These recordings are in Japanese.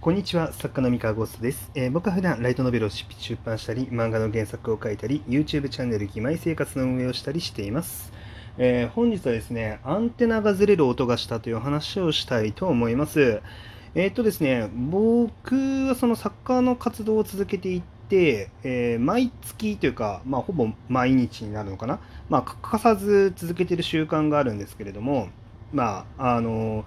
こんにちは、作家の三河ゴーストです、えー僕は普段ライトノベルを出版したり、漫画の原作を書いたり、YouTube チャンネル義妹生活の運営をしたりしています。えー本日はですね、アンテナがずれる音がしたという話をしたいと思います。えーっとですね、僕はそのサッカーの活動を続けていって、えー毎月というか、まあ、ほぼ毎日になるのかな、まあ、欠かさず続けてる習慣があるんですけれども、まあ、あの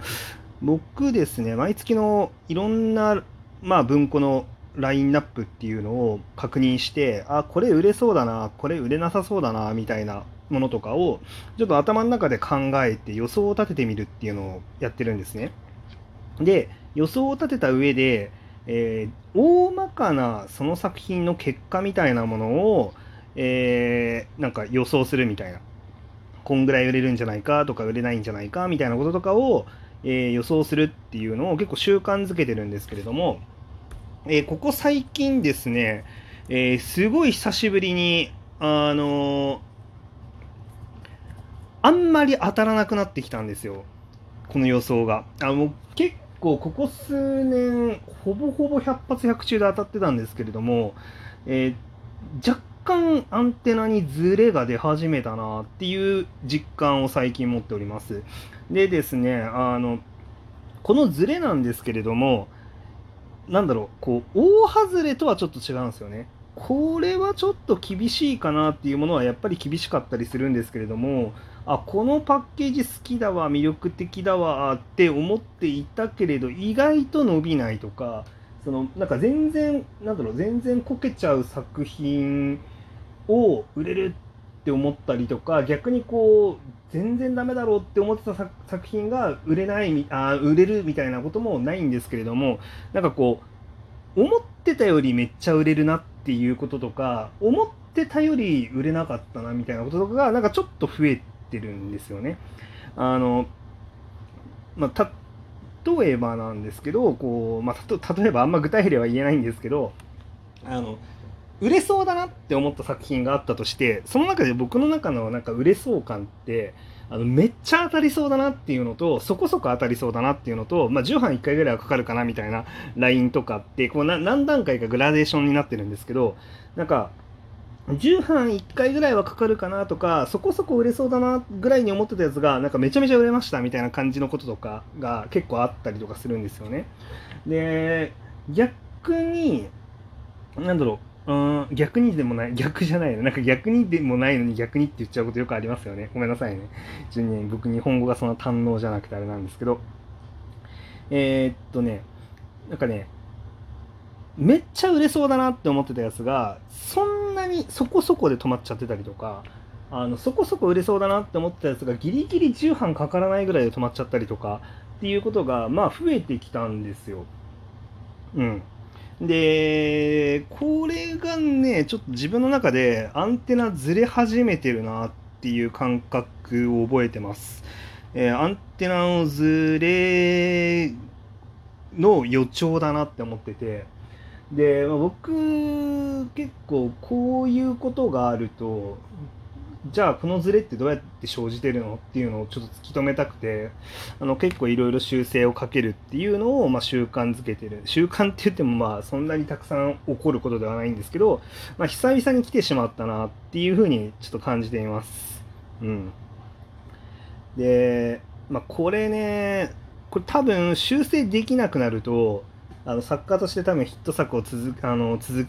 僕ですね、毎月のいろんな、まあ、文庫のラインナップっていうのを確認して、あ、これ売れそうだな、これ売れなさそうだな、みたいなものとかを、ちょっと頭の中で考えて予想を立ててみるっていうのをやってるんですね。で、予想を立てた上で、えー大まかなその作品の結果みたいなものを、えーなんか予想するみたいな。こんぐらい売れるんじゃないかとか売れないんじゃないかみたいなこととかを、えー予想するっていうのを結構習慣づけてるんですけれども、えーここ最近ですね、えーすごい久しぶりに、あのあんまり当たらなくなってきたんですよ。この予想が。あも結構ここ数年、ほぼほぼ100発100中で当たってたんですけれども、えー若干アンテナにズレが出始めたなっていう実感を最近持っております。でですね、あの、このズレなんですけれども、なんだろう、こう、大外れとはちょっと違うんですよね。これはちょっと厳しいかなっていうものはやっぱり厳しかったりするんですけれども、あ、このパッケージ好きだわ、魅力的だわって思っていたけれど、意外と伸びないとか、そのなんか全然、なんだろう、全然こけちゃう作品を売れるって思ったりとか、逆にこう、全然ダメだろうって思ってた作品が売れないあ、売れるみたいなこともないんですけれども、なんかこう、思ってたよりめっちゃ売れるなっていうこととか、思ってたより売れなかったなみたいなこととかが、なんかちょっと増えてるんですよね。あの、まあ、例えばなんですけど、こう、まあ、例えばあんま具体例は言えないんですけど、あの、売れそうだなって思った作品があったとして、その中で僕の中のなんか売れそう感って、あのめっちゃ当たりそうだなっていうのと、そこそこ当たりそうだなっていうのと、まあ、10班1回ぐらいはかかるかなみたいなラインとかって、こう何段階かグラデーションになってるんですけど、なんか、10班1回ぐらいはかかるかなとか、そこそこ売れそうだなぐらいに思ってたやつが、なんかめちゃめちゃ売れましたみたいな感じのこととかが結構あったりとかするんですよね。で、逆に、なんだろう、うん、逆にでもない、逆じゃないの。なんか逆にでもないのに逆にって言っちゃうことよくありますよね。ごめんなさいね。ちょっとね、僕日本語がそんな堪能じゃなくてあれなんですけど。えーっとね、なんかね、めっちゃ売れそうだなって思ってたやつが、そんなにそこそこで止まっちゃってたりとか、あのそこそこ売れそうだなって思ってたやつがギリギリ10班かからないぐらいで止まっちゃったりとかっていうことが、まあ増えてきたんですよ。うん。で、これがね、ちょっと自分の中でアンテナずれ始めてるなっていう感覚を覚えてます。えーアンテナのずれの予兆だなって思ってて、で、まあ僕、結構こういうことがあると、じゃあこのズレってどうやって生じてるのっていうのをちょっと突き止めたくて、あの結構いろいろ修正をかけるっていうのをまあ習慣づけてる。習慣って言ってもまあそんなにたくさん起こることではないんですけど、まあ久々に来てしまったなっていうふうにちょっと感じています。うん。で、まあこれね、これ多分修正できなくなると、あの作家として多分ヒット作を続あの続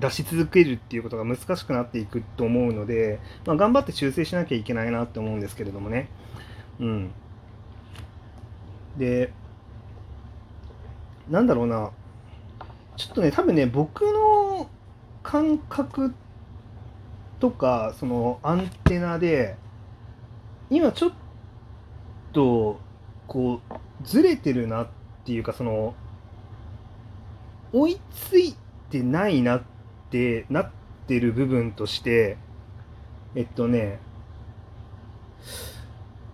出し続けるっていうことが難しくなっていくと思うので、まあ、頑張って修正しなきゃいけないなって思うんですけれどもね。うん。で、なんだろうな。ちょっとね、多分ね、僕の感覚とか、そのアンテナで、今ちょっと、こう、ずれてるなっていうか、その、追いついてないなってなってる部分として、えっとね、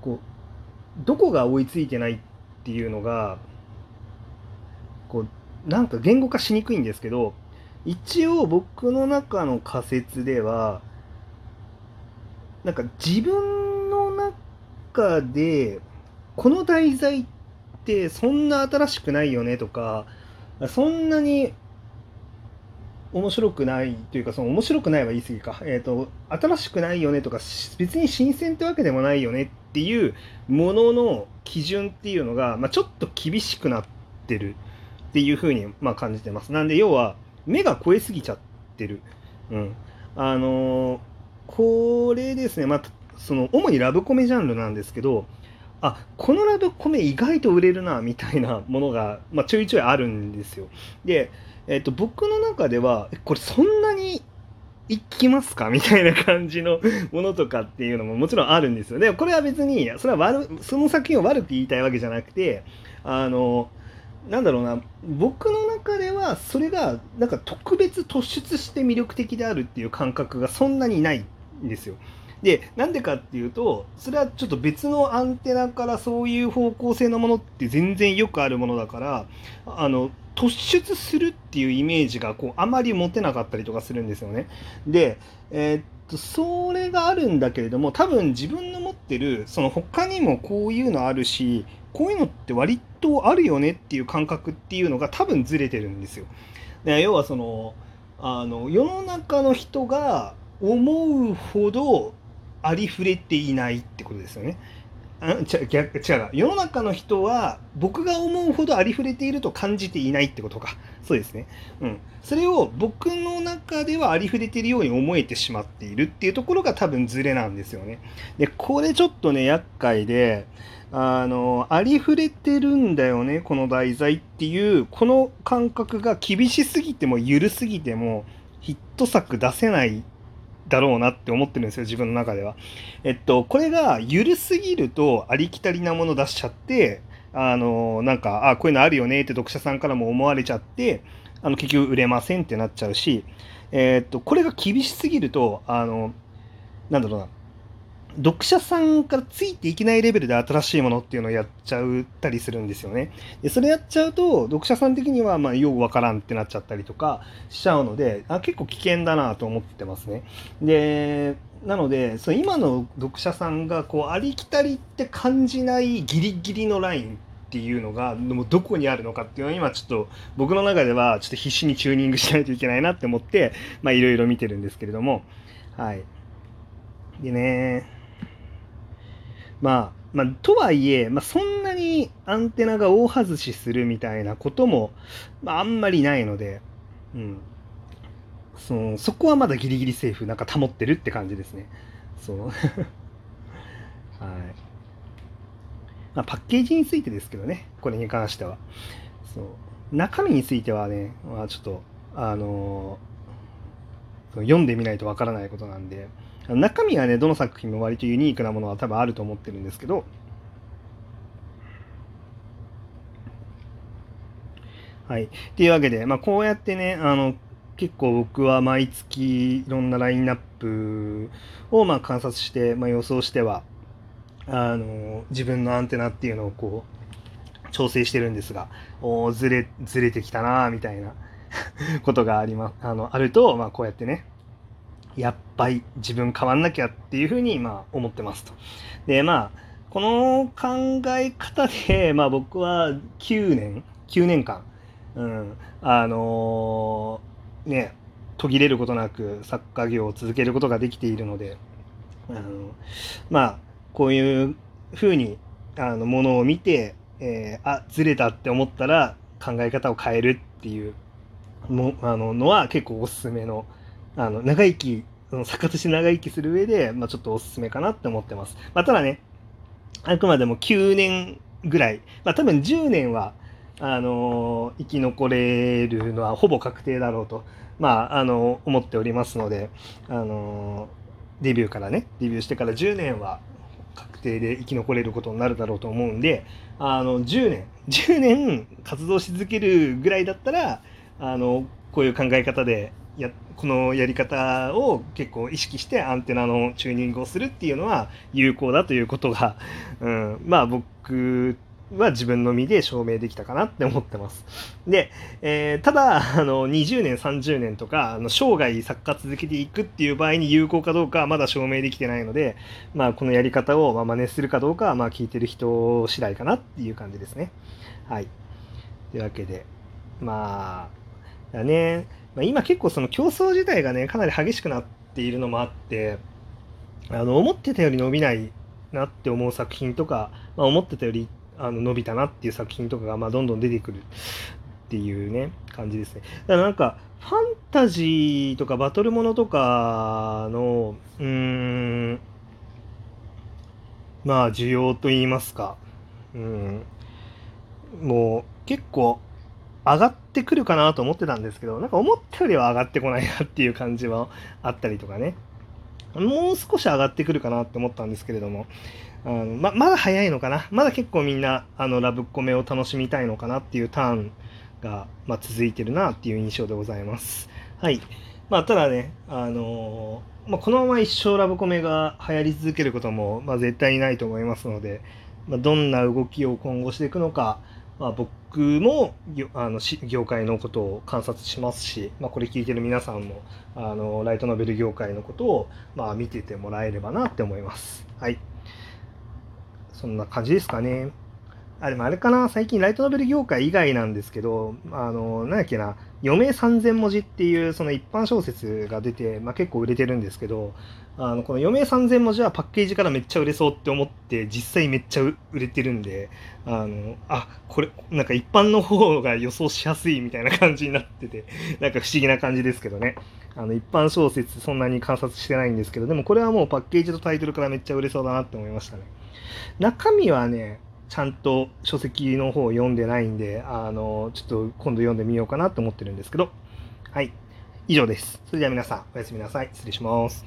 こう、どこが追いついてないっていうのが、こう、なんか言語化しにくいんですけど、一応僕の中の仮説では、なんか自分の中で、この題材ってそんな新しくないよねとか、そんなに面白くないというかその面白くないは言い過ぎか、えーと、新しくないよねとか別に新鮮ってわけでもないよねっていうものの基準っていうのが、まあ、ちょっと厳しくなってるっていうふうにまあ感じてます。なんで要は目が超えすぎちゃってる。うん、あのー、これですね、まあ、その主にラブコメジャンルなんですけどあこのラブコメ意外と売れるなみたいなものが、まあ、ちょいちょいあるんですよ。でえっ、と、僕の中では、これそんなにいきますか？みたいな感じのものとかっていうのももちろんあるんですよ。で、これは別に、それは悪、その作品を悪く言いたいわけじゃなくて、あの、なんだろうな、僕の中ではそれがなんか特別突出して魅力的であるっていう感覚がそんなにないんですよ。で、なんでかっていうと、それはちょっと別のアンテナからそういう方向性のものって全然よくあるものだから、あの、突出するっていうイメージがこうあまり持てなかったりとかするんですよね。で、えー、っとそれがあるんだけれども多分自分の持ってるその他にもこういうのあるしこういうのって割とあるよねっていう感覚っていうのが多分ずれてるんですよ。で要はそのあの世の中の人が思うほどありふれていないってことですよね。あ違逆違う世の中の人は僕が思うほどありふれていると感じていないってことか。そうですね。うん。それを僕の中ではありふれているように思えてしまっているっていうところが多分ズレなんですよね。でこれちょっとね厄介であのありふれてるんだよねこの題材っていうこの感覚が厳しすぎても緩すぎてもヒット作出せないだろうなって思ってるんですよ自分の中では。えっとこれが緩すぎるとありきたりなもの出しちゃってあのなんかあこういうのあるよねって読者さんからも思われちゃってあの結局売れませんってなっちゃうし、えっとこれが厳しすぎるとあのなんだろうな読者さんからついていけないレベルで新しいものっていうのをやっちゃったりするんですよね。でそれやっちゃうと読者さん的にはまあよくわからんってなっちゃったりとかしちゃうのであ結構危険だなと思ってますね。でなのでその今の読者さんがこうありきたりって感じないギリギリのラインっていうのがもどこにあるのかっていうのは今ちょっと僕の中ではちょっと必死にチューニングしないといけないなって思ってまあいろいろ見てるんですけれどもはい。でねまあ、まあ、とはいえ、まあ、そんなにアンテナが大外しするみたいなことも、まあ、あんまりないので、うん。そのそこはまだギリギリセーフ、なんか保ってるって感じですね。そう。はい。まあ、パッケージについてですけどね、これに関しては。そう。中身についてはね、まあ、ちょっと、あのー、読んでみないとわからないことなんで、中身はね、どの作品も割とユニークなものは多分あると思ってるんですけど、はい。っていうわけで、まあ、こうやってね、あの、結構僕は毎月いろんなラインナップをまあ観察して、まあ、予想しては、あの、自分のアンテナっていうのをこう、調整してるんですが、おずれ、ずれてきたなみたいな ことがあります、あの、あると、まあ、こうやってね、やっぱり自分変わんなきゃっていうふうにまあ思ってますと。でまあこの考え方で、まあ、僕は9年9年間、うん、あのー、ね途切れることなく作家業を続けることができているので、あのまあこういうふうにあのものを見て、えー、あずれたって思ったら考え方を変えるっていうもあののは結構おすすめのあの、長生き、その作家として長生きする上で、まあ、ちょっとおすすめかなって思ってます。まあ、ただね、あくまでも9年ぐらい、まあ、多分10年は、あの生き残れるのはほぼ確定だろうと、まあ、あの思っておりますので、あのデビューからね、デビューしてから10年は確定で生き残れることになるだろうと思うんで、あの、10年、10年活動し続けるぐらいだったら、あの、こういう考え方でやこのやり方を結構意識してアンテナのチューニングをするっていうのは有効だということが、うん、まあ僕は自分の身で証明できたかなって思ってます。で、えー、ただ、あの、20年、30年とか、あの生涯作家続けていくっていう場合に有効かどうかはまだ証明できてないので、まあ、このやり方をま真似するかどうかは、まあ、聞いてる人次第かなっていう感じですね。はい。というわけで、まあ、だね、まあ、今結構その競争自体がね、かなり激しくなっているのもあって、あの、思ってたより伸びないなって思う作品とか、まあ、思ってたよりあの伸びたなっていう作品とかが、まあ、どんどん出てくるっていうね、感じですね。だからなんか、ファンタジーとかバトルものとかの、うーん、まあ、需要と言いますか、うん、もう結構上がってくるかなと思ってたんですけど、なんか思ったよりは上がってこないなっていう感じはあったりとかね。もう少し上がってくるかなって思ったんですけれども、あのままだ早いのかな？まだ結構みんなあのラブコメを楽しみたいのかなっていうターンが、まあ、続いてるなっていう印象でございます。はい。まあ、ただね、あのー、まあ、このまま一生ラブコメが流行り続けることも、まあ、絶対にないと思いますので、まあ、どんな動きを今後していくのか、まあ、僕もあの業界のことを観察しますし、まあ、これ聞いてる皆さんもあのライトノベル業界のことを、まあ、見ててもらえればなって思います。はい。そんな感じですかね。あ、でもあれかな、最近ライトノベル業界以外なんですけど、あの、なんだっけな、余命3000文字っていうその一般小説が出て、まあ、結構売れてるんですけど、あの、この余命3000文字はパッケージからめっちゃ売れそうって思って、実際めっちゃ売れてるんで、あの、あ、これ、なんか一般の方が予想しやすいみたいな感じになってて、なんか不思議な感じですけどね。あの、一般小説そんなに観察してないんですけど、でもこれはもうパッケージとタイトルからめっちゃ売れそうだなって思いましたね。中身はね、ちゃんと書籍の方を読んでないんで、あの、ちょっと今度読んでみようかなと思ってるんですけど、はい。以上です。それでは皆さん、おやすみなさい。失礼します。